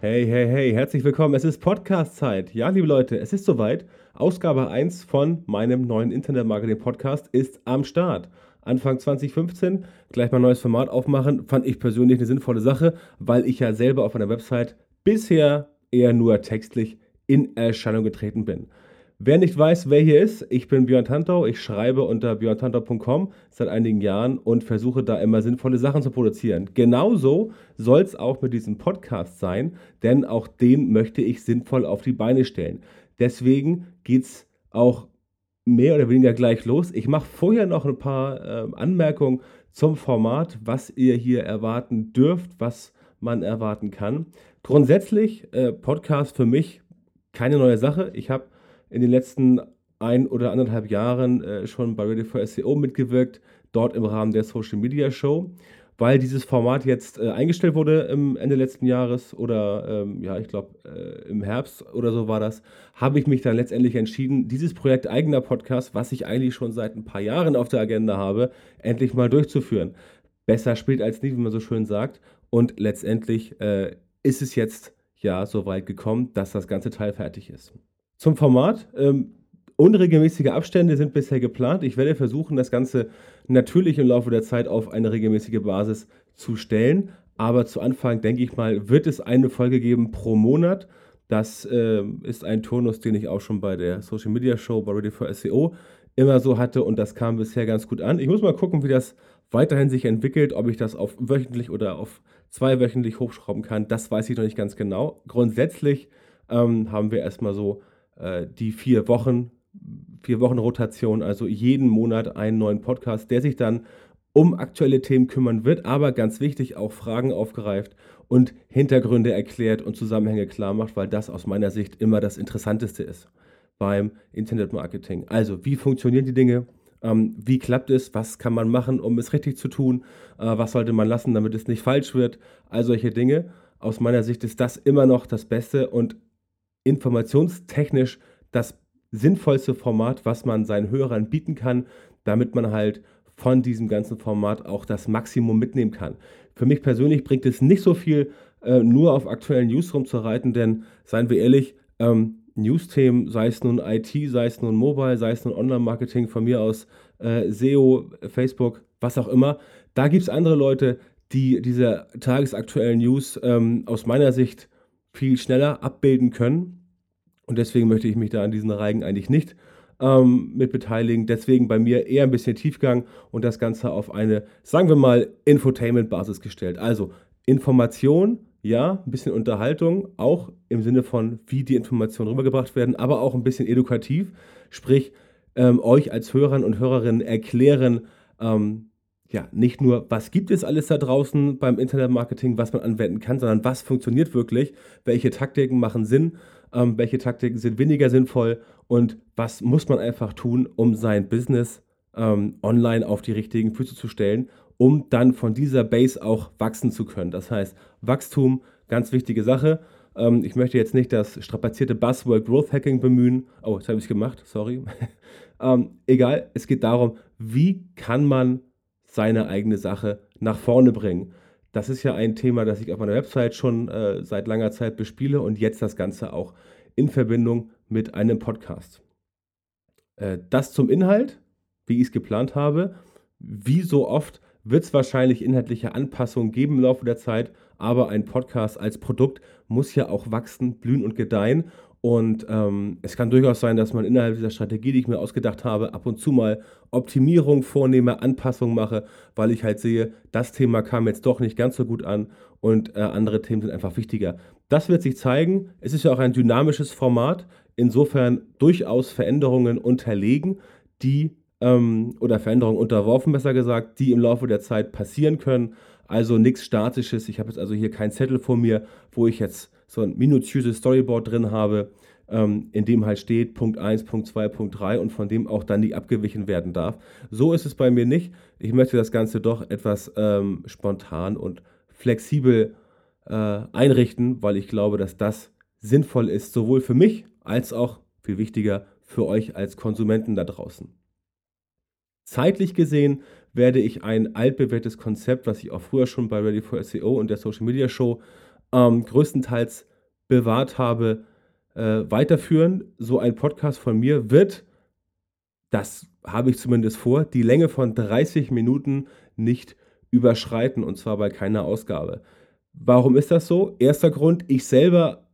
Hey, hey, hey, herzlich willkommen. Es ist Podcast-Zeit. Ja, liebe Leute, es ist soweit. Ausgabe 1 von meinem neuen Internet-Marketing-Podcast ist am Start. Anfang 2015 gleich mal ein neues Format aufmachen, fand ich persönlich eine sinnvolle Sache, weil ich ja selber auf einer Website bisher eher nur textlich in Erscheinung getreten bin. Wer nicht weiß, wer hier ist, ich bin Björn Tantau. Ich schreibe unter björntantau.com seit einigen Jahren und versuche da immer sinnvolle Sachen zu produzieren. Genauso soll es auch mit diesem Podcast sein, denn auch den möchte ich sinnvoll auf die Beine stellen. Deswegen geht es auch mehr oder weniger gleich los. Ich mache vorher noch ein paar äh, Anmerkungen zum Format, was ihr hier erwarten dürft, was man erwarten kann. Grundsätzlich, äh, Podcast für mich keine neue Sache. Ich habe in den letzten ein oder anderthalb Jahren äh, schon bei Ready for SEO mitgewirkt, dort im Rahmen der Social Media Show. Weil dieses Format jetzt äh, eingestellt wurde im Ende letzten Jahres oder ähm, ja, ich glaube äh, im Herbst oder so war das, habe ich mich dann letztendlich entschieden, dieses Projekt eigener Podcast, was ich eigentlich schon seit ein paar Jahren auf der Agenda habe, endlich mal durchzuführen. Besser spät als nie, wie man so schön sagt. Und letztendlich äh, ist es jetzt ja so weit gekommen, dass das ganze Teil fertig ist. Zum Format. Ähm, unregelmäßige Abstände sind bisher geplant. Ich werde versuchen, das Ganze natürlich im Laufe der Zeit auf eine regelmäßige Basis zu stellen. Aber zu Anfang, denke ich mal, wird es eine Folge geben pro Monat. Das äh, ist ein Turnus, den ich auch schon bei der Social Media Show bei Ready for SEO immer so hatte und das kam bisher ganz gut an. Ich muss mal gucken, wie das weiterhin sich entwickelt, ob ich das auf wöchentlich oder auf zweiwöchentlich hochschrauben kann. Das weiß ich noch nicht ganz genau. Grundsätzlich ähm, haben wir erstmal so äh, die vier Wochen, vier Wochen Rotation, also jeden Monat einen neuen Podcast, der sich dann um aktuelle Themen kümmern wird, aber ganz wichtig auch Fragen aufgreift und Hintergründe erklärt und Zusammenhänge klar macht, weil das aus meiner Sicht immer das Interessanteste ist beim Internetmarketing. Also, wie funktionieren die Dinge? Ähm, wie klappt es? Was kann man machen, um es richtig zu tun? Äh, was sollte man lassen, damit es nicht falsch wird? All solche Dinge. Aus meiner Sicht ist das immer noch das Beste und informationstechnisch das sinnvollste Format, was man seinen Hörern bieten kann, damit man halt von diesem ganzen Format auch das Maximum mitnehmen kann. Für mich persönlich bringt es nicht so viel, äh, nur auf aktuellen News rumzureiten, denn seien wir ehrlich, ähm, News-Themen, sei es nun IT, sei es nun Mobile, sei es nun Online-Marketing, von mir aus äh, SEO, Facebook, was auch immer, da gibt es andere Leute, die diese tagesaktuellen News ähm, aus meiner Sicht viel schneller abbilden können und deswegen möchte ich mich da an diesen Reigen eigentlich nicht ähm, mit beteiligen. Deswegen bei mir eher ein bisschen Tiefgang und das Ganze auf eine, sagen wir mal, Infotainment-Basis gestellt. Also Information, ja, ein bisschen Unterhaltung, auch im Sinne von, wie die Informationen rübergebracht werden, aber auch ein bisschen edukativ, sprich, ähm, euch als Hörern und Hörerinnen erklären, ähm, ja, nicht nur, was gibt es alles da draußen beim Internetmarketing, was man anwenden kann, sondern was funktioniert wirklich, welche Taktiken machen Sinn ähm, welche Taktiken sind weniger sinnvoll und was muss man einfach tun, um sein Business ähm, online auf die richtigen Füße zu stellen, um dann von dieser Base auch wachsen zu können. Das heißt, Wachstum, ganz wichtige Sache. Ähm, ich möchte jetzt nicht das strapazierte Buzzword Growth Hacking bemühen. Oh, jetzt habe ich es gemacht, sorry. Ähm, egal, es geht darum, wie kann man seine eigene Sache nach vorne bringen. Das ist ja ein Thema, das ich auf meiner Website schon äh, seit langer Zeit bespiele und jetzt das Ganze auch in Verbindung mit einem Podcast. Äh, das zum Inhalt, wie ich es geplant habe. Wie so oft wird es wahrscheinlich inhaltliche Anpassungen geben im Laufe der Zeit, aber ein Podcast als Produkt muss ja auch wachsen, blühen und gedeihen. Und ähm, es kann durchaus sein, dass man innerhalb dieser Strategie, die ich mir ausgedacht habe, ab und zu mal Optimierung vornehme, Anpassungen mache, weil ich halt sehe, das Thema kam jetzt doch nicht ganz so gut an und äh, andere Themen sind einfach wichtiger. Das wird sich zeigen. Es ist ja auch ein dynamisches Format, insofern durchaus Veränderungen unterlegen, die ähm, oder Veränderungen unterworfen, besser gesagt, die im Laufe der Zeit passieren können. Also nichts Statisches. Ich habe jetzt also hier keinen Zettel vor mir, wo ich jetzt so ein minutiöses Storyboard drin habe. ähm, in dem halt steht Punkt 1, Punkt 2, Punkt 3 und von dem auch dann nicht abgewichen werden darf. So ist es bei mir nicht. Ich möchte das Ganze doch etwas ähm, spontan und flexibel äh, einrichten, weil ich glaube, dass das sinnvoll ist, sowohl für mich als auch, viel wichtiger, für euch als Konsumenten da draußen. Zeitlich gesehen werde ich ein altbewährtes Konzept, was ich auch früher schon bei Ready for SEO und der Social Media Show ähm, größtenteils bewahrt habe, äh, weiterführen. So ein Podcast von mir wird, das habe ich zumindest vor, die Länge von 30 Minuten nicht überschreiten und zwar bei keiner Ausgabe. Warum ist das so? Erster Grund, ich selber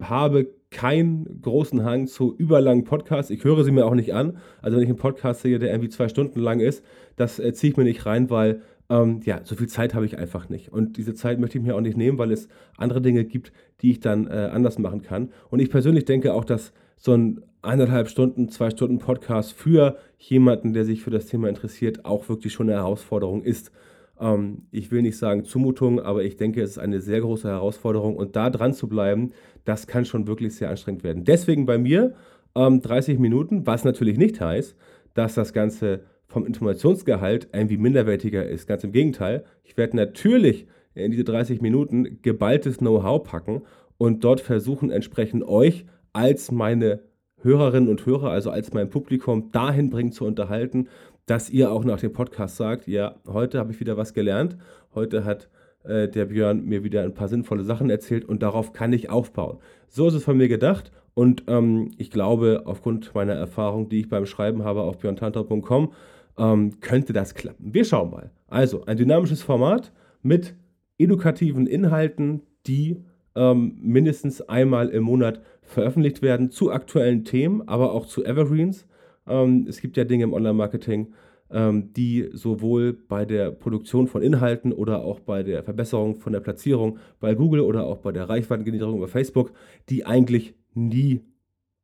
habe keinen großen Hang zu überlangen Podcasts. Ich höre sie mir auch nicht an. Also wenn ich einen Podcast sehe, der irgendwie zwei Stunden lang ist, das äh, ziehe ich mir nicht rein, weil ähm, ja, so viel Zeit habe ich einfach nicht. Und diese Zeit möchte ich mir auch nicht nehmen, weil es andere Dinge gibt, die ich dann äh, anders machen kann. Und ich persönlich denke auch, dass so ein eineinhalb Stunden, zwei Stunden Podcast für jemanden, der sich für das Thema interessiert, auch wirklich schon eine Herausforderung ist. Ähm, ich will nicht sagen Zumutung, aber ich denke, es ist eine sehr große Herausforderung und da dran zu bleiben, das kann schon wirklich sehr anstrengend werden. Deswegen bei mir ähm, 30 Minuten, was natürlich nicht heißt, dass das Ganze vom Informationsgehalt irgendwie minderwertiger ist. Ganz im Gegenteil, ich werde natürlich in diese 30 Minuten geballtes Know-how packen und dort versuchen, entsprechend euch als meine Hörerinnen und Hörer, also als mein Publikum, dahin bringen zu unterhalten, dass ihr auch nach dem Podcast sagt, ja, heute habe ich wieder was gelernt, heute hat äh, der Björn mir wieder ein paar sinnvolle Sachen erzählt und darauf kann ich aufbauen. So ist es von mir gedacht und ähm, ich glaube, aufgrund meiner Erfahrung, die ich beim Schreiben habe auf björntantau.com, ähm, könnte das klappen. Wir schauen mal. Also ein dynamisches Format mit edukativen Inhalten, die ähm, mindestens einmal im Monat veröffentlicht werden zu aktuellen Themen, aber auch zu Evergreens. Ähm, es gibt ja Dinge im Online-Marketing, ähm, die sowohl bei der Produktion von Inhalten oder auch bei der Verbesserung von der Platzierung bei Google oder auch bei der Reichweitengenerierung über Facebook, die eigentlich nie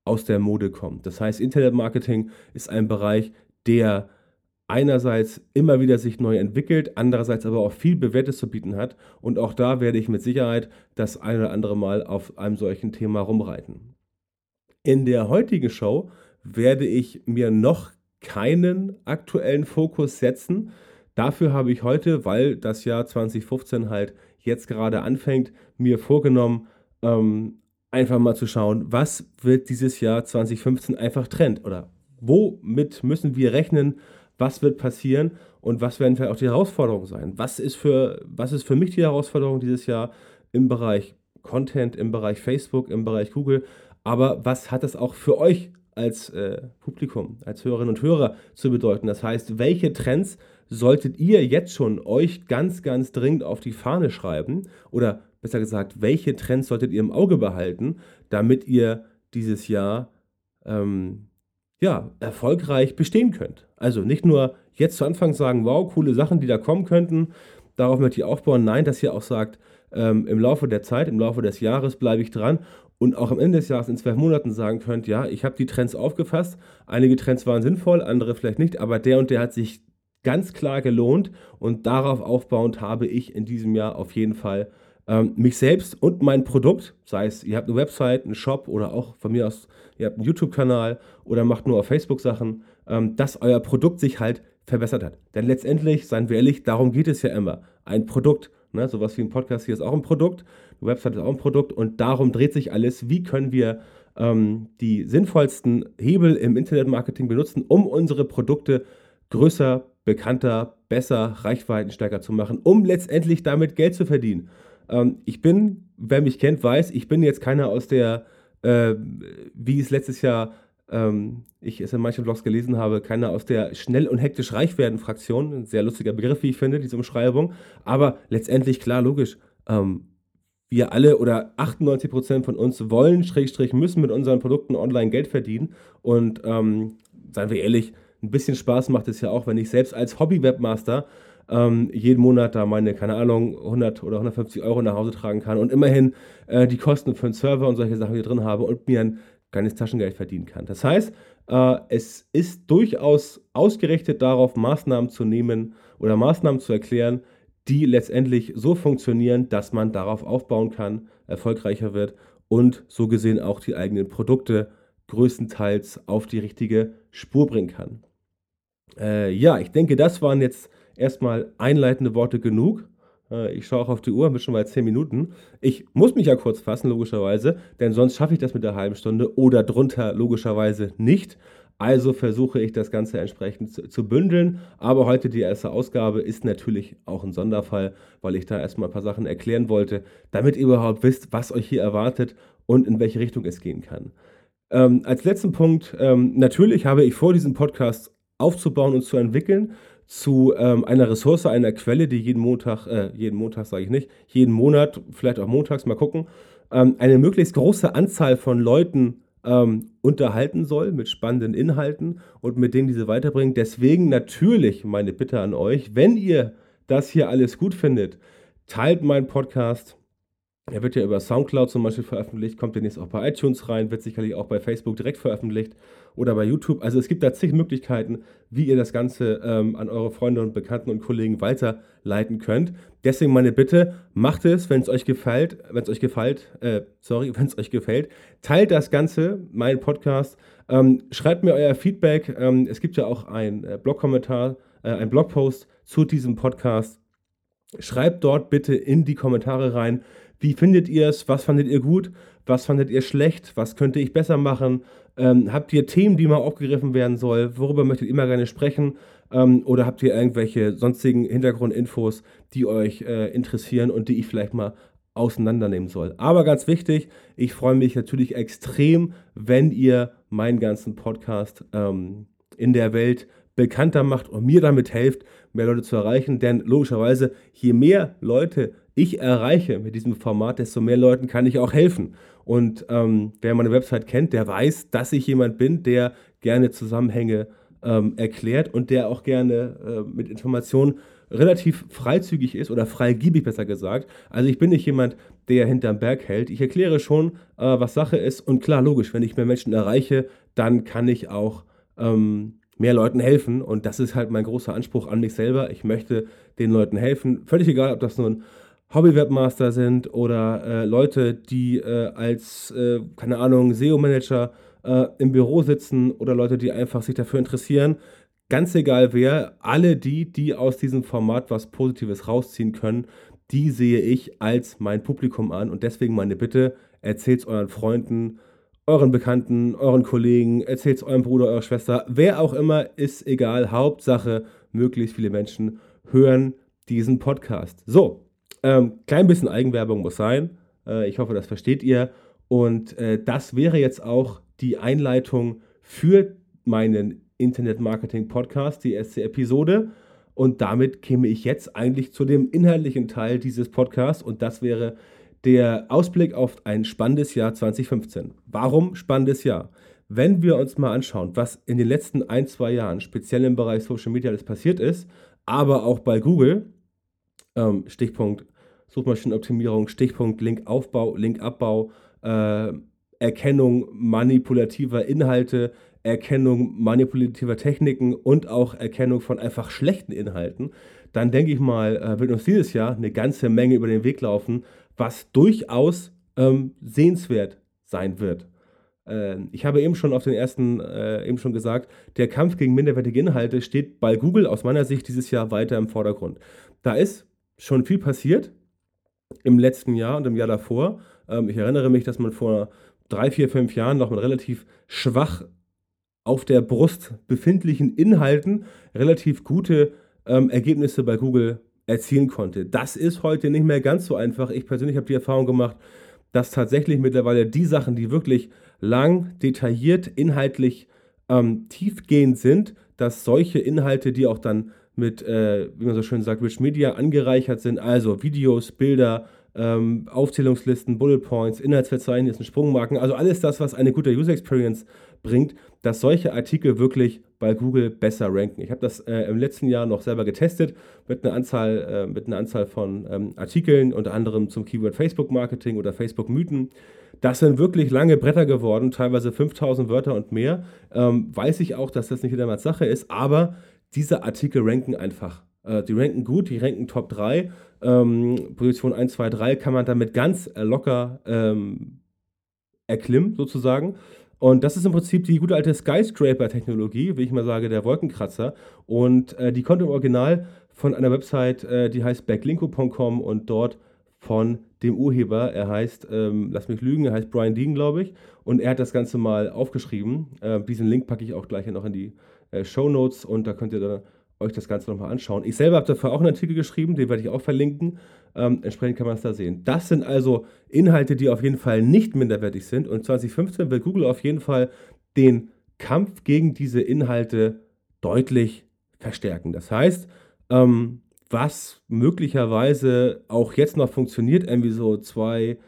aus der Mode kommen. Das heißt, Internet-Marketing ist ein Bereich, der einerseits immer wieder sich neu entwickelt, andererseits aber auch viel Bewährtes zu bieten hat. Und auch da werde ich mit Sicherheit das ein oder andere Mal auf einem solchen Thema rumreiten. In der heutigen Show werde ich mir noch keinen aktuellen Fokus setzen. Dafür habe ich heute, weil das Jahr 2015 halt jetzt gerade anfängt, mir vorgenommen, ähm, einfach mal zu schauen, was wird dieses Jahr 2015 einfach Trend oder womit müssen wir rechnen, was wird passieren und was werden vielleicht auch die Herausforderungen sein. Was ist für, was ist für mich die Herausforderung dieses Jahr im Bereich Content, im Bereich Facebook, im Bereich Google, aber was hat es auch für euch als äh, Publikum, als Hörerinnen und Hörer zu bedeuten? Das heißt, welche Trends solltet ihr jetzt schon euch ganz, ganz dringend auf die Fahne schreiben? Oder besser gesagt, welche Trends solltet ihr im Auge behalten, damit ihr dieses Jahr ähm, ja, erfolgreich bestehen könnt. Also nicht nur jetzt zu Anfang sagen, wow, coole Sachen, die da kommen könnten, darauf möchte ich aufbauen. Nein, dass ihr auch sagt, ähm, im Laufe der Zeit, im Laufe des Jahres bleibe ich dran und auch am Ende des Jahres in zwölf Monaten sagen könnt, ja, ich habe die Trends aufgefasst, einige Trends waren sinnvoll, andere vielleicht nicht, aber der und der hat sich ganz klar gelohnt und darauf aufbauend habe ich in diesem Jahr auf jeden Fall ähm, mich selbst und mein Produkt, sei es, ihr habt eine Website, einen Shop oder auch von mir aus, ihr habt einen YouTube-Kanal oder macht nur auf Facebook Sachen, dass euer Produkt sich halt verbessert hat. Denn letztendlich, seien wir ehrlich, darum geht es ja immer. Ein Produkt, ne, sowas wie ein Podcast hier ist auch ein Produkt, eine Website ist auch ein Produkt und darum dreht sich alles. Wie können wir ähm, die sinnvollsten Hebel im Internetmarketing benutzen, um unsere Produkte größer, bekannter, besser, reichweitenstärker zu machen, um letztendlich damit Geld zu verdienen. Ähm, ich bin, wer mich kennt, weiß, ich bin jetzt keiner aus der, äh, wie es letztes Jahr, ähm, ich es in manchen Blogs gelesen habe, keiner aus der schnell und hektisch reich werden Fraktion. Ein sehr lustiger Begriff, wie ich finde, diese Umschreibung. Aber letztendlich, klar, logisch. Ähm, wir alle oder 98 Prozent von uns wollen, Schrägstrich, müssen mit unseren Produkten online Geld verdienen. Und ähm, seien wir ehrlich, ein bisschen Spaß macht es ja auch, wenn ich selbst als Hobby-Webmaster ähm, jeden Monat da meine, keine Ahnung, 100 oder 150 Euro nach Hause tragen kann und immerhin äh, die Kosten für einen Server und solche Sachen hier drin habe und mir ein kleines Taschengeld verdienen kann. Das heißt, äh, es ist durchaus ausgerichtet darauf, Maßnahmen zu nehmen oder Maßnahmen zu erklären, die letztendlich so funktionieren, dass man darauf aufbauen kann, erfolgreicher wird und so gesehen auch die eigenen Produkte größtenteils auf die richtige Spur bringen kann. Äh, ja, ich denke, das waren jetzt erstmal einleitende Worte genug. Äh, ich schaue auch auf die Uhr, wir schon mal 10 Minuten. Ich muss mich ja kurz fassen, logischerweise, denn sonst schaffe ich das mit der halben Stunde oder drunter logischerweise nicht. Also versuche ich das Ganze entsprechend zu, zu, bündeln. Aber heute die erste Ausgabe ist natürlich auch ein Sonderfall, weil ich da erstmal ein paar Sachen erklären wollte, damit ihr überhaupt wisst, was euch hier erwartet und in welche Richtung es gehen kann. Ähm, als letzten Punkt, ähm, natürlich habe ich vor, diesen Podcast aufzubauen und zu entwickeln zu ähm, einer Ressource, einer Quelle, die jeden Montag, äh, jeden Montag sage ich nicht, jeden Monat, vielleicht auch montags, mal gucken, ähm, eine möglichst große Anzahl von Leuten ähm, unterhalten soll mit spannenden Inhalten und mit denen diese weiterbringen. Deswegen natürlich meine Bitte an euch, wenn ihr das hier alles gut findet, teilt meinen Podcast. Er wird ja über Soundcloud zum Beispiel veröffentlicht, kommt demnächst auch bei iTunes rein, wird sicherlich auch bei Facebook direkt veröffentlicht oder bei YouTube. Also es gibt da zig Möglichkeiten, wie ihr das Ganze ähm, an eure Freunde und Bekannten und Kollegen weiterleiten könnt. Deswegen meine Bitte, macht es, wenn es euch gefällt, wenn es euch gefällt, äh, sorry, wenn es euch gefällt, teilt das Ganze, meinen Podcast, ähm, schreibt mir euer Feedback. Ähm, es gibt ja auch einen äh, Blogkommentar, äh, einen Blogpost zu diesem Podcast. Schreibt dort bitte in die Kommentare rein, wie findet ihr es, was fandet ihr gut, was fandet ihr schlecht, was könnte ich besser machen, ähm, habt ihr Themen, die mal aufgegriffen werden soll? Worüber möchtet ihr mal gerne sprechen? Ähm, oder habt ihr irgendwelche sonstigen Hintergrundinfos, die euch äh, interessieren und die ich vielleicht mal auseinandernehmen soll? Aber ganz wichtig, ich freue mich natürlich extrem, wenn ihr meinen ganzen Podcast ähm, in der Welt bekannter macht und mir damit helft, mehr Leute zu erreichen. Denn logischerweise, je mehr Leute ich erreiche mit diesem Format, desto mehr Leuten kann ich auch helfen. Und ähm, wer meine Website kennt, der weiß, dass ich jemand bin, der gerne Zusammenhänge ähm, erklärt und der auch gerne äh, mit Informationen relativ freizügig ist oder freigiebig besser gesagt. Also ich bin nicht jemand, der hinterm Berg hält. Ich erkläre schon, äh, was Sache ist. Und klar, logisch, wenn ich mehr Menschen erreiche, dann kann ich auch ähm, mehr Leuten helfen. Und das ist halt mein großer Anspruch an mich selber. Ich möchte den Leuten helfen. Völlig egal, ob das nun Hobby-Webmaster sind oder äh, Leute, die äh, als, äh, keine Ahnung, SEO-Manager äh, im Büro sitzen oder Leute, die einfach sich dafür interessieren. Ganz egal wer, alle die, die aus diesem Format was Positives rausziehen können, die sehe ich als mein Publikum an. Und deswegen meine Bitte, erzählt es euren Freunden, euren Bekannten, euren Kollegen, erzählt es eurem Bruder, eurer Schwester, wer auch immer, ist egal. Hauptsache, möglichst viele Menschen hören diesen Podcast. So, ähm, klein bisschen Eigenwerbung muss sein. Äh, ich hoffe, das versteht ihr. Und äh, das wäre jetzt auch die Einleitung für meinen Internet-Marketing-Podcast, die erste Episode. Und damit käme ich jetzt eigentlich zu dem inhaltlichen Teil dieses Podcasts. Und das wäre der Ausblick auf ein spannendes Jahr 2015. Warum spannendes Jahr? Wenn wir uns mal anschauen, was in den letzten ein, zwei Jahren speziell im Bereich Social Media alles passiert ist, aber auch bei Google, ähm, Stichpunkt Suchmaschinenoptimierung, Stichpunkt Linkaufbau, Linkabbau, äh, Erkennung manipulativer Inhalte, Erkennung manipulativer Techniken und auch Erkennung von einfach schlechten Inhalten, dann denke ich mal, äh, wird uns dieses Jahr eine ganze Menge über den Weg laufen, was durchaus ähm, sehenswert sein wird. Äh, ich habe eben schon auf den ersten, äh, eben schon gesagt, der Kampf gegen minderwertige Inhalte steht bei Google aus meiner Sicht dieses Jahr weiter im Vordergrund. Da ist schon viel passiert, im letzten Jahr und im Jahr davor. Ähm, ich erinnere mich, dass man vor drei, vier, fünf Jahren noch mit relativ schwach auf der Brust befindlichen Inhalten relativ gute ähm, Ergebnisse bei Google erzielen konnte. Das ist heute nicht mehr ganz so einfach. Ich persönlich habe die Erfahrung gemacht, dass tatsächlich mittlerweile die Sachen, die wirklich lang, detailliert, inhaltlich ähm, tiefgehend sind, dass solche Inhalte, die auch dann mit, äh, wie man so schön sagt, Rich Media angereichert sind, also Videos, Bilder, ähm, Aufzählungslisten, Bullet Points, Inhaltsverzeichnisse, Sprungmarken, also alles das, was eine gute User Experience bringt, dass solche Artikel wirklich bei Google besser ranken. Ich habe das äh, im letzten Jahr noch selber getestet mit einer Anzahl, äh, mit einer Anzahl von ähm, Artikeln, unter anderem zum Keyword Facebook Marketing oder Facebook Mythen. Das sind wirklich lange Bretter geworden, teilweise 5000 Wörter und mehr. Ähm, weiß ich auch, dass das nicht jedermanns Sache ist, aber diese Artikel ranken einfach. Äh, die ranken gut, die ranken Top 3. Ähm, Position 1, 2, 3 kann man damit ganz locker ähm, erklimmen, sozusagen. Und das ist im Prinzip die gute alte Skyscraper-Technologie, wie ich mal sage, der Wolkenkratzer. Und äh, die kommt im Original von einer Website, äh, die heißt backlinko.com und dort von dem Urheber. Er heißt, ähm, lass mich lügen, er heißt Brian Dean, glaube ich. Und er hat das Ganze mal aufgeschrieben. Äh, diesen Link packe ich auch gleich noch in die äh, Show Notes und da könnt ihr dann euch das Ganze nochmal anschauen. Ich selber habe dafür auch einen Artikel geschrieben, den werde ich auch verlinken. Ähm, entsprechend kann man es da sehen. Das sind also Inhalte, die auf jeden Fall nicht minderwertig sind. Und 2015 wird Google auf jeden Fall den Kampf gegen diese Inhalte deutlich verstärken. Das heißt, ähm, was möglicherweise auch jetzt noch funktioniert, irgendwie so 200,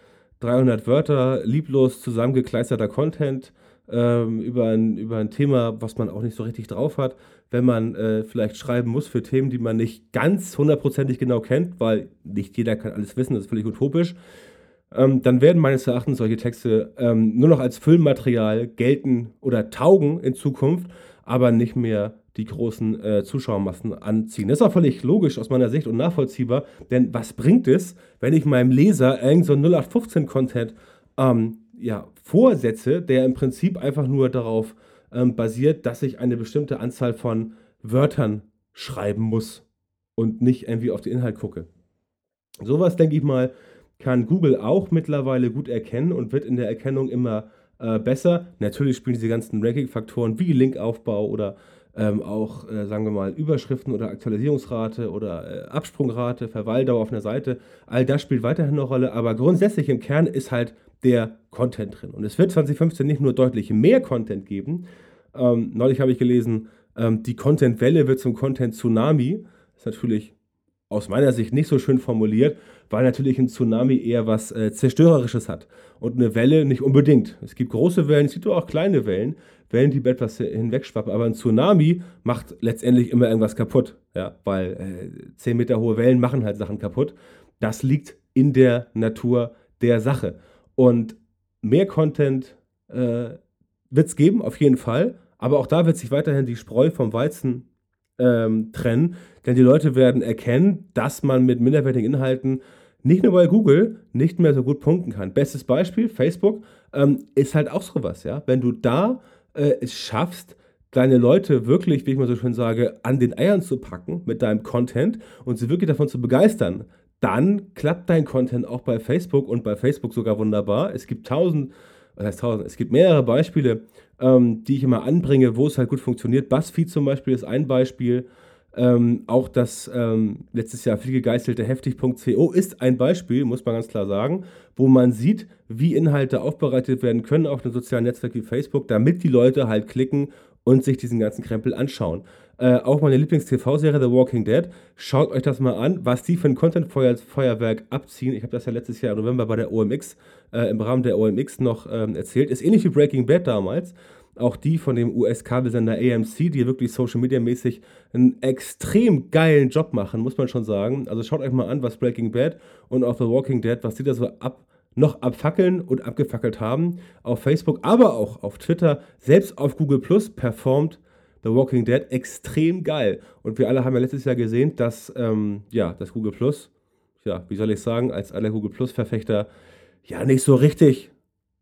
300 Wörter, lieblos zusammengekleisterter Content, ähm, über, ein, über ein Thema, was man auch nicht so richtig drauf hat, wenn man äh, vielleicht schreiben muss für Themen, die man nicht ganz hundertprozentig genau kennt, weil nicht jeder kann alles wissen, das ist völlig utopisch, ähm, dann werden meines Erachtens solche Texte ähm, nur noch als Füllmaterial gelten oder taugen in Zukunft, aber nicht mehr die großen äh, Zuschauermassen anziehen. Das ist auch völlig logisch aus meiner Sicht und nachvollziehbar, denn was bringt es, wenn ich meinem Leser irgend so 0815-Content ähm, ja, vorsetze, der im Prinzip einfach nur darauf ähm, basiert, dass ich eine bestimmte Anzahl von Wörtern schreiben muss und nicht irgendwie auf den Inhalt gucke. Sowas, denke ich mal, kann Google auch mittlerweile gut erkennen und wird in der Erkennung immer äh, besser. Natürlich spielen diese ganzen Ranking-Faktoren wie Linkaufbau oder ähm, auch, äh, sagen wir mal, Überschriften oder Aktualisierungsrate oder äh, Absprungrate, Verweildauer auf einer Seite. All das spielt weiterhin eine Rolle, aber grundsätzlich im Kern ist halt der Content drin. Und es wird 2015 nicht nur deutlich mehr Content geben. Ähm, neulich habe ich gelesen, ähm, die Content-Welle wird zum Content-Tsunami. Das ist natürlich aus meiner Sicht nicht so schön formuliert, weil natürlich ein Tsunami eher was äh, Zerstörerisches hat. Und eine Welle nicht unbedingt. Es gibt große Wellen, es gibt auch kleine Wellen, Wellen, die etwas hinwegschwappen. Aber ein Tsunami macht letztendlich immer irgendwas kaputt. Ja, weil äh, 10 Meter hohe Wellen machen halt Sachen kaputt. Das liegt in der Natur der Sache. Und mehr Content äh, wird es geben, auf jeden Fall. Aber auch da wird sich weiterhin die Spreu vom Weizen ähm, trennen. Denn die Leute werden erkennen, dass man mit minderwertigen Inhalten nicht nur bei Google nicht mehr so gut punkten kann. Bestes Beispiel, Facebook, ähm, ist halt auch sowas, ja. Wenn du da äh, es schaffst, deine Leute wirklich, wie ich mal so schön sage, an den Eiern zu packen mit deinem Content und sie wirklich davon zu begeistern, dann klappt dein Content auch bei Facebook und bei Facebook sogar wunderbar. Es gibt tausend, was heißt tausend, es gibt mehrere Beispiele, ähm, die ich immer anbringe, wo es halt gut funktioniert. BuzzFeed zum Beispiel ist ein Beispiel. Ähm, auch das ähm, letztes Jahr viel gegeißelte heftig.co ist ein Beispiel, muss man ganz klar sagen, wo man sieht, wie Inhalte aufbereitet werden können auf einem sozialen Netzwerk wie Facebook, damit die Leute halt klicken und sich diesen ganzen Krempel anschauen. Äh, auch meine Lieblings-TV-Serie The Walking Dead. Schaut euch das mal an, was die für ein Content-Feuerwerk abziehen. Ich habe das ja letztes Jahr im November bei der OMX, äh, im Rahmen der OMX noch ähm, erzählt. Ist ähnlich wie Breaking Bad damals. Auch die von dem US-Kabelsender AMC, die wirklich Social-Media-mäßig einen extrem geilen Job machen, muss man schon sagen. Also schaut euch mal an, was Breaking Bad und auch The Walking Dead, was die da so ab noch abfackeln und abgefackelt haben auf Facebook, aber auch auf Twitter, selbst auf Google Plus performt The Walking Dead extrem geil. Und wir alle haben ja letztes Jahr gesehen, dass, ähm, ja, das Google Plus, ja, wie soll ich sagen, als aller Google Plus-Verfechter, ja, nicht so richtig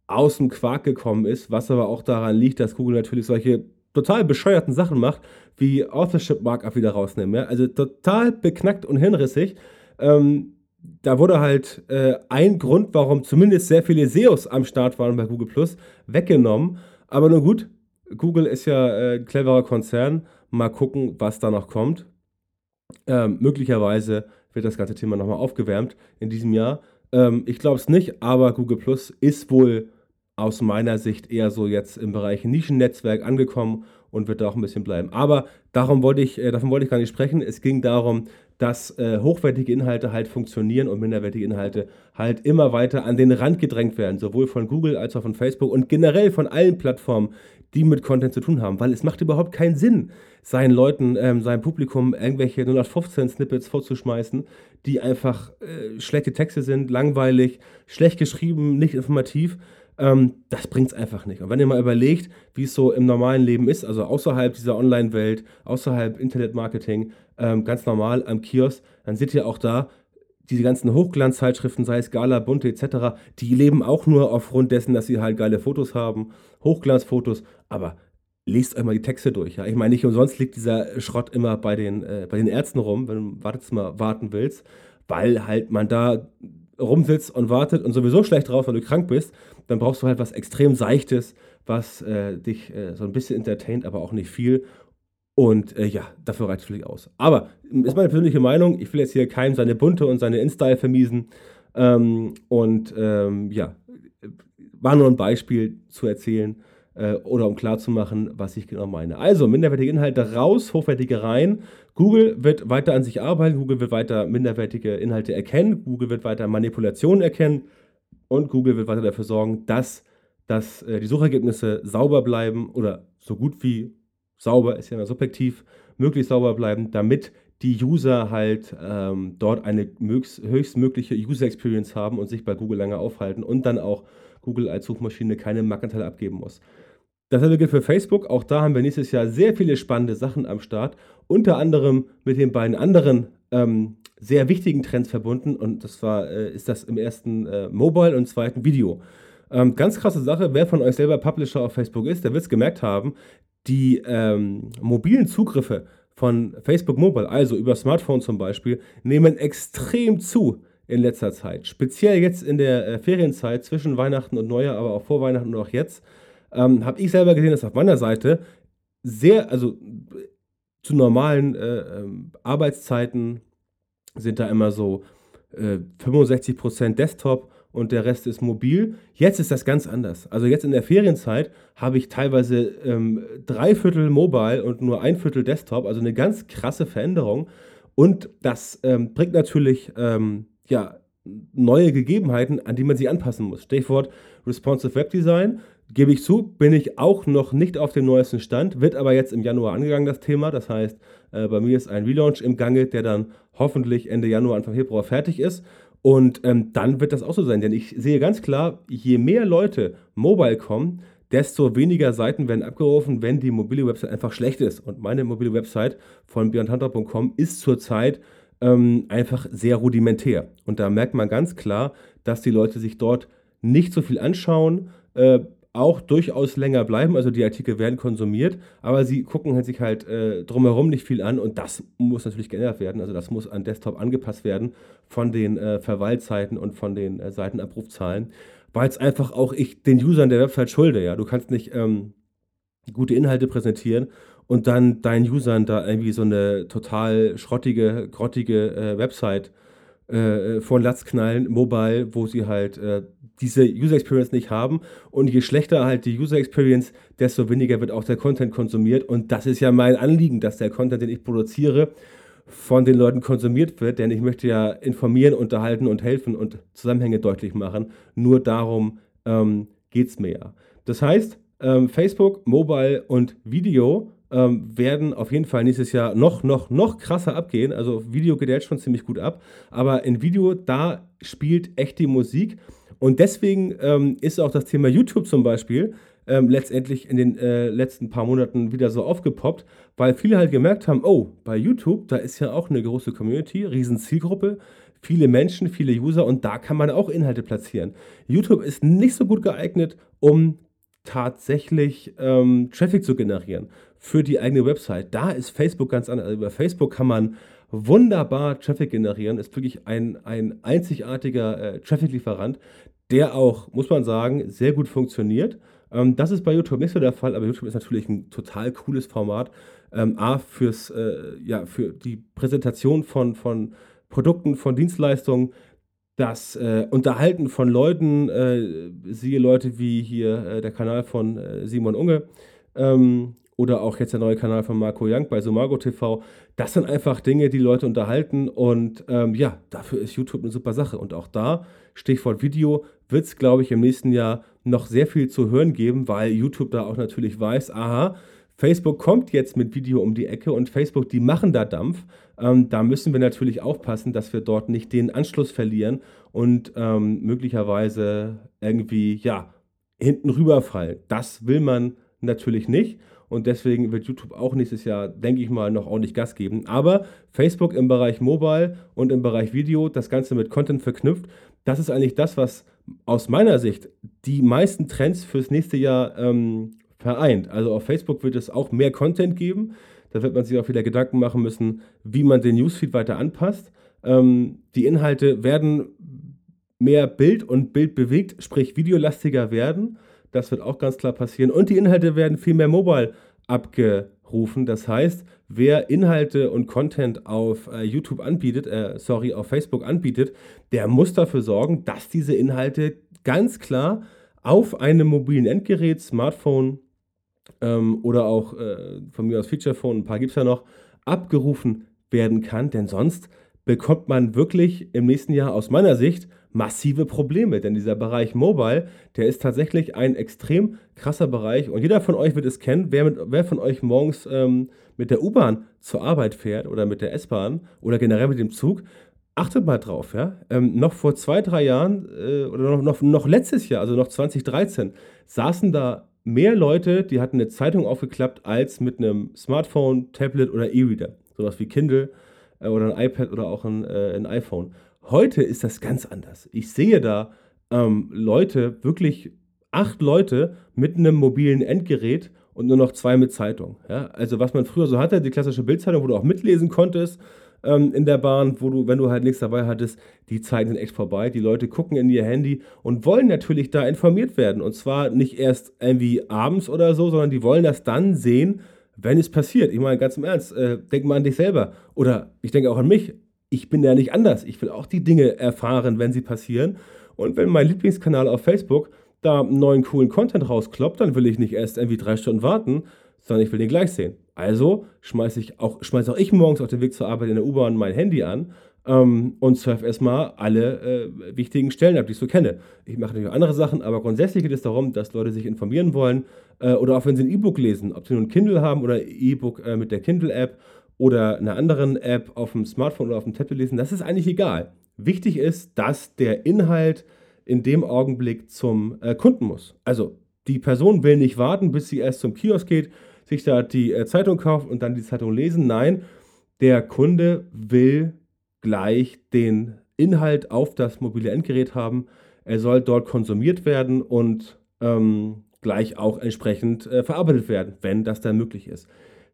aus dem Quark gekommen ist, was aber auch daran liegt, dass Google natürlich solche total bescheuerten Sachen macht, wie Authorship Markup wieder rausnehmen. Ja? Also total beknackt und hinrissig. Ähm, da wurde halt äh, ein Grund, warum zumindest sehr viele SEOs am Start waren bei Google Plus, weggenommen. Aber nun gut, Google ist ja äh, ein cleverer Konzern. Mal gucken, was da noch kommt. Ähm, möglicherweise wird das ganze Thema nochmal aufgewärmt in diesem Jahr. Ähm, ich glaube es nicht, aber Google Plus ist wohl aus meiner Sicht eher so jetzt im Bereich Nischennetzwerk angekommen und wird da auch ein bisschen bleiben. Aber darum wollte ich, äh, davon wollte ich gar nicht sprechen. Es ging darum, dass äh, hochwertige Inhalte halt funktionieren und minderwertige Inhalte halt immer weiter an den Rand gedrängt werden, sowohl von Google als auch von Facebook und generell von allen Plattformen, die mit Content zu tun haben, weil es macht überhaupt keinen Sinn, seinen Leuten, ähm, seinem Publikum irgendwelche 015 Snippets vorzuschmeißen, die einfach äh, schlechte Texte sind, langweilig, schlecht geschrieben, nicht informativ. Ähm, das bringt es einfach nicht. Und wenn ihr mal überlegt, wie es so im normalen Leben ist, also außerhalb dieser Online-Welt, außerhalb Internetmarketing, ähm, ganz normal am Kiosk, dann seht ihr auch da, diese ganzen Hochglanzzeitschriften, sei es Gala, Bunte etc., die leben auch nur aufgrund dessen, dass sie halt geile Fotos haben, Hochglanzfotos, aber lest euch mal die Texte durch. Ja? Ich meine, nicht umsonst liegt dieser Schrott immer bei den, äh, bei den Ärzten rum, wenn du mal warten willst, weil halt man da rumsitzt und wartet und sowieso schlecht drauf, weil du krank bist, dann brauchst du halt was extrem Seichtes, was äh, dich äh, so ein bisschen entertaint, aber auch nicht viel. Und äh, ja, dafür reicht es völlig aus. Aber ist meine persönliche Meinung. Ich will jetzt hier keinem seine Bunte und seine InStyle vermiesen. Ähm, und ähm, ja, war nur ein Beispiel zu erzählen äh, oder um klarzumachen, was ich genau meine. Also, minderwertige Inhalte raus, hochwertige rein. Google wird weiter an sich arbeiten, Google wird weiter minderwertige Inhalte erkennen, Google wird weiter Manipulationen erkennen und Google wird weiter dafür sorgen, dass, dass äh, die Suchergebnisse sauber bleiben oder so gut wie sauber, ist ja immer subjektiv, möglichst sauber bleiben, damit die User halt ähm, dort eine höchstmögliche User Experience haben und sich bei Google lange aufhalten und dann auch Google als Suchmaschine keine Marktanteile abgeben muss. Dasselbe gilt für Facebook. Auch da haben wir nächstes Jahr sehr viele spannende Sachen am Start. Unter anderem mit den beiden anderen ähm, sehr wichtigen Trends verbunden. Und das war, äh, ist das im ersten äh, Mobile und zweiten Video. Ähm, ganz krasse Sache, wer von euch selber Publisher auf Facebook ist, der wird es gemerkt haben, die ähm, mobilen Zugriffe von Facebook Mobile, also über Smartphone zum Beispiel, nehmen extrem zu in letzter Zeit. Speziell jetzt in der äh, Ferienzeit zwischen Weihnachten und Neujahr, aber auch vor Weihnachten und auch jetzt, ähm, habe ich selber gesehen, dass auf meiner Seite sehr, also zu normalen äh, ähm, Arbeitszeiten sind da immer so äh, 65% Desktop und der Rest ist mobil. Jetzt ist das ganz anders. Also jetzt in der Ferienzeit habe ich teilweise ähm, drei Viertel Mobile und nur ein Viertel Desktop, also eine ganz krasse Veränderung. Und das ähm, bringt natürlich ähm, ja, neue Gegebenheiten, an die man sich anpassen muss. Stichwort Responsive Web Design. Gebe ich zu, bin ich auch noch nicht auf dem neuesten Stand, wird aber jetzt im Januar angegangen, das Thema. Das heißt, äh, bei mir ist ein Relaunch im Gange, der dann hoffentlich Ende Januar, Anfang Februar fertig ist. Und ähm, dann wird das auch so sein, denn ich sehe ganz klar, je mehr Leute mobile kommen, desto weniger Seiten werden abgerufen, wenn die mobile Website einfach schlecht ist. Und meine mobile Website von beyondhunter.com ist zurzeit ähm, einfach sehr rudimentär. Und da merkt man ganz klar, dass die Leute sich dort nicht so viel anschauen, äh, auch durchaus länger bleiben, also die Artikel werden konsumiert, aber sie gucken sich halt äh, drumherum nicht viel an und das muss natürlich geändert werden. Also das muss an Desktop angepasst werden von den äh, Verweilzeiten und von den äh, Seitenabrufzahlen, weil es einfach auch ich den Usern der Website schulde. Ja, du kannst nicht ähm, gute Inhalte präsentieren und dann deinen Usern da irgendwie so eine total schrottige, grottige äh, Website äh, vor den Latz knallen, mobile, wo sie halt äh, diese User Experience nicht haben. Und je schlechter halt die User Experience, desto weniger wird auch der Content konsumiert. Und das ist ja mein Anliegen, dass der Content, den ich produziere, von den Leuten konsumiert wird, denn ich möchte ja informieren, unterhalten und helfen und Zusammenhänge deutlich machen. Nur darum ähm, geht es mir ja. Das heißt, ähm, Facebook, Mobile und Video ähm, werden auf jeden Fall nächstes Jahr noch, noch, noch krasser abgehen. Also Video geht jetzt schon ziemlich gut ab, aber in Video, da spielt echt die Musik. Und deswegen ähm, ist auch das Thema YouTube zum Beispiel ähm, letztendlich in den äh, letzten paar Monaten wieder so aufgepoppt, weil viele halt gemerkt haben, oh, bei YouTube, da ist ja auch eine große Community, riesen Zielgruppe, viele Menschen, viele User und da kann man auch Inhalte platzieren. YouTube ist nicht so gut geeignet, um tatsächlich ähm, Traffic zu generieren für die eigene Website. Da ist Facebook ganz anders. Also über Facebook kann man wunderbar Traffic generieren, ist wirklich ein, ein einzigartiger äh, Traffic-Lieferant, der auch, muss man sagen, sehr gut funktioniert. Ähm, das ist bei YouTube nicht so der Fall, aber YouTube ist natürlich ein total cooles Format. Ähm, A, fürs, äh, ja, für die Präsentation von, von Produkten, von Dienstleistungen, das äh, Unterhalten von Leuten, äh, siehe Leute wie hier äh, der Kanal von äh, Simon Unge, ähm, oder auch jetzt der neue Kanal von Marco Young bei Sumago TV. Das sind einfach Dinge, die Leute unterhalten und ähm, ja, dafür ist YouTube eine super Sache. Und auch da, Stichwort Video, wird es, glaube ich, im nächsten Jahr noch sehr viel zu hören geben, weil YouTube da auch natürlich weiß, aha, Facebook kommt jetzt mit Video um die Ecke und Facebook, die machen da Dampf. Ähm, da müssen wir natürlich aufpassen, dass wir dort nicht den Anschluss verlieren und ähm, möglicherweise irgendwie, ja, hinten rüberfallen. Das will man natürlich nicht. und deswegen wird YouTube auch nächstes Jahr, denke ich mal, noch ordentlich Gas geben. Aber Facebook im Bereich Mobile und im Bereich Video, das Ganze mit Content verknüpft, das ist eigentlich das, was aus meiner Sicht die meisten Trends fürs nächste Jahr ähm, vereint. Also auf Facebook wird es auch mehr Content geben. Da wird man sich auch wieder Gedanken machen müssen, wie man den Newsfeed weiter anpasst. Ähm, die Inhalte werden mehr Bild und Bild bewegt, sprich videolastiger werden. Das wird auch ganz klar passieren. Und die Inhalte werden viel mehr mobile abgerufen. Das heißt, wer Inhalte und Content auf äh, YouTube anbietet, äh, sorry, auf Facebook anbietet, der muss dafür sorgen, dass diese Inhalte ganz klar auf einem mobilen Endgerät, Smartphone ähm, oder auch äh, von mir aus Featurephone, ein paar gibt es ja noch, abgerufen werden kann. Denn sonst bekommt man wirklich im nächsten Jahr aus meiner Sicht massive Probleme, denn dieser Bereich Mobile, der ist tatsächlich ein extrem krasser Bereich und jeder von euch wird es kennen, wer, mit, wer von euch morgens ähm, mit der U-Bahn zur Arbeit fährt oder mit der S-Bahn oder generell mit dem Zug, achtet mal drauf, ja. Ähm, noch vor zwei, drei Jahren äh, oder noch, noch, noch letztes Jahr, also noch 2013, saßen da mehr Leute, die hatten eine Zeitung aufgeklappt, als mit einem Smartphone, Tablet oder E-Reader. Sowas wie Kindle äh, oder ein iPad oder auch ein, äh, ein iPhone. Heute ist das ganz anders. Ich sehe da ähm, Leute, wirklich acht Leute mit einem mobilen Endgerät und nur noch zwei mit Zeitung. Ja? Also was man früher so hatte, die klassische Bildzeitung, wo du auch mitlesen konntest ähm, in der Bahn, wo du, wenn du halt nichts dabei hattest, die Zeiten sind echt vorbei. Die Leute gucken in ihr Handy und wollen natürlich da informiert werden. Und zwar nicht erst irgendwie abends oder so, sondern die wollen das dann sehen, wenn es passiert. Ich meine, ganz im Ernst, äh, denk mal an dich selber. Oder ich denke auch an mich ich bin ja nicht anders. Ich will auch die Dinge erfahren, wenn sie passieren. Und wenn mein Lieblingskanal auf Facebook da neuen coolen Content rauskloppt, dann will ich nicht erst irgendwie drei Stunden warten, sondern ich will den gleich sehen. Also schmeiße ich auch, schmeiße auch ich morgens auf dem Weg zur Arbeit in der U-Bahn mein Handy an ähm, und surf erstmal alle äh, wichtigen Stellen ab, die ich so kenne. Ich mache natürlich andere Sachen, aber grundsätzlich geht es darum, dass Leute sich informieren wollen äh, oder auch wenn sie ein E-Book lesen, ob sie nun Kindle haben oder E-Book äh, mit der Kindle-App oder einer anderen App auf dem Smartphone oder auf dem Tablet lesen, das ist eigentlich egal. Wichtig ist, dass der Inhalt in dem Augenblick zum äh, Kunden muss. Also die Person will nicht warten, bis sie erst zum Kiosk geht, sich da die äh, Zeitung kauft und dann die Zeitung lesen. Nein, der Kunde will gleich den Inhalt auf das mobile Endgerät haben. Er soll dort konsumiert werden und ähm, gleich auch entsprechend äh, verarbeitet werden, wenn das dann möglich ist.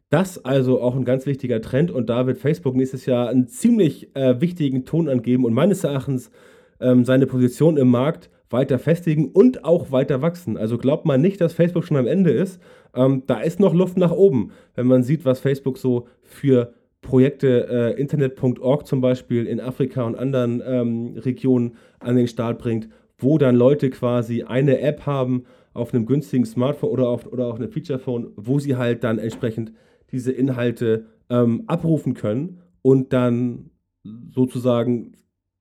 Das also auch ein ganz wichtiger Trend und da wird Facebook nächstes Jahr einen ziemlich äh, wichtigen Ton angeben und meines Erachtens ähm, seine Position im Markt weiter festigen und auch weiter wachsen. Also glaubt man nicht, dass Facebook schon am Ende ist. Ähm, da ist noch Luft nach oben, wenn man sieht, was Facebook so für Projekte äh, Internet.org zum Beispiel in Afrika und anderen ähm, Regionen an den Start bringt, wo dann Leute quasi eine App haben auf einem günstigen Smartphone oder auf, oder auf einem Featurephone, wo sie halt dann entsprechend diese Inhalte ähm, abrufen können und dann sozusagen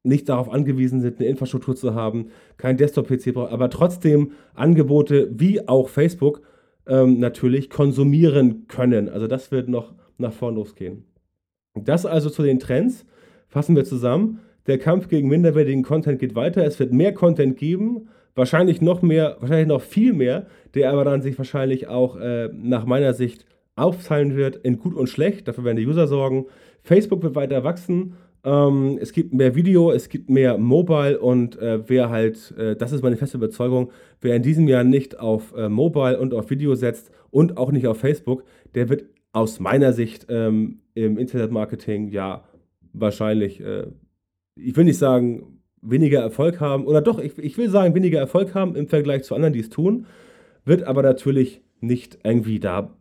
nicht darauf angewiesen sind, eine Infrastruktur zu haben, kein Desktop-PC brauchen, aber trotzdem Angebote wie auch Facebook ähm, natürlich konsumieren können. Also das wird noch nach vorn losgehen. Das also zu den Trends. Fassen wir zusammen. Der Kampf gegen minderwertigen Content geht weiter. Es wird mehr Content geben, wahrscheinlich noch mehr, wahrscheinlich noch viel mehr, der aber dann sich wahrscheinlich auch äh, nach meiner Sicht aufteilen wird in gut und schlecht. Dafür werden die User sorgen. Facebook wird weiter wachsen. Ähm, es gibt mehr Video, es gibt mehr Mobile und äh, wer halt, äh, das ist meine feste Überzeugung, wer in diesem Jahr nicht auf äh, Mobile und auf Video setzt und auch nicht auf Facebook, der wird aus meiner Sicht ähm, im Internetmarketing ja wahrscheinlich, äh, ich will nicht sagen, weniger Erfolg haben, oder doch, ich, ich will sagen, weniger Erfolg haben im Vergleich zu anderen, die es tun, wird aber natürlich nicht irgendwie da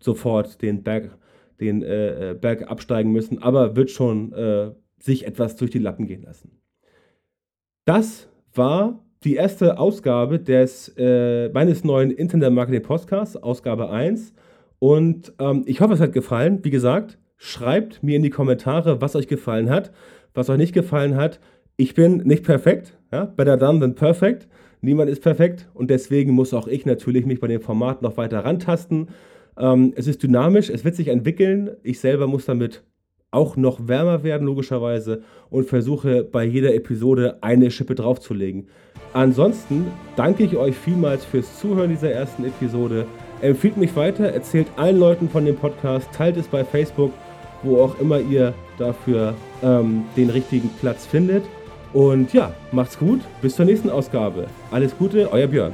sofort den Berg, den äh, äh, Berg absteigen müssen, aber wird schon äh, sich etwas durch die Lappen gehen lassen. Das war die erste Ausgabe des, äh, meines neuen Internet Marketing Podcasts, Ausgabe 1. Und ähm, ich hoffe, es hat gefallen. Wie gesagt, schreibt mir in die Kommentare, was euch gefallen hat, was euch nicht gefallen hat. Ich bin nicht perfekt, ja? better done than perfect. Niemand ist perfekt und deswegen muss auch ich natürlich mich bei dem Format noch weiter rantasten. Ähm, es ist dynamisch, es wird sich entwickeln. Ich selber muss damit auch noch wärmer werden, logischerweise, und versuche bei jeder Episode eine Schippe draufzulegen. Ansonsten danke ich euch vielmals fürs Zuhören dieser ersten Episode. Empfiehlt mich weiter, erzählt allen Leuten von dem Podcast, teilt es bei Facebook, wo auch immer ihr dafür ähm, den richtigen Platz findet. Und ja, macht's gut, bis zur nächsten Ausgabe. Alles Gute, euer Björn.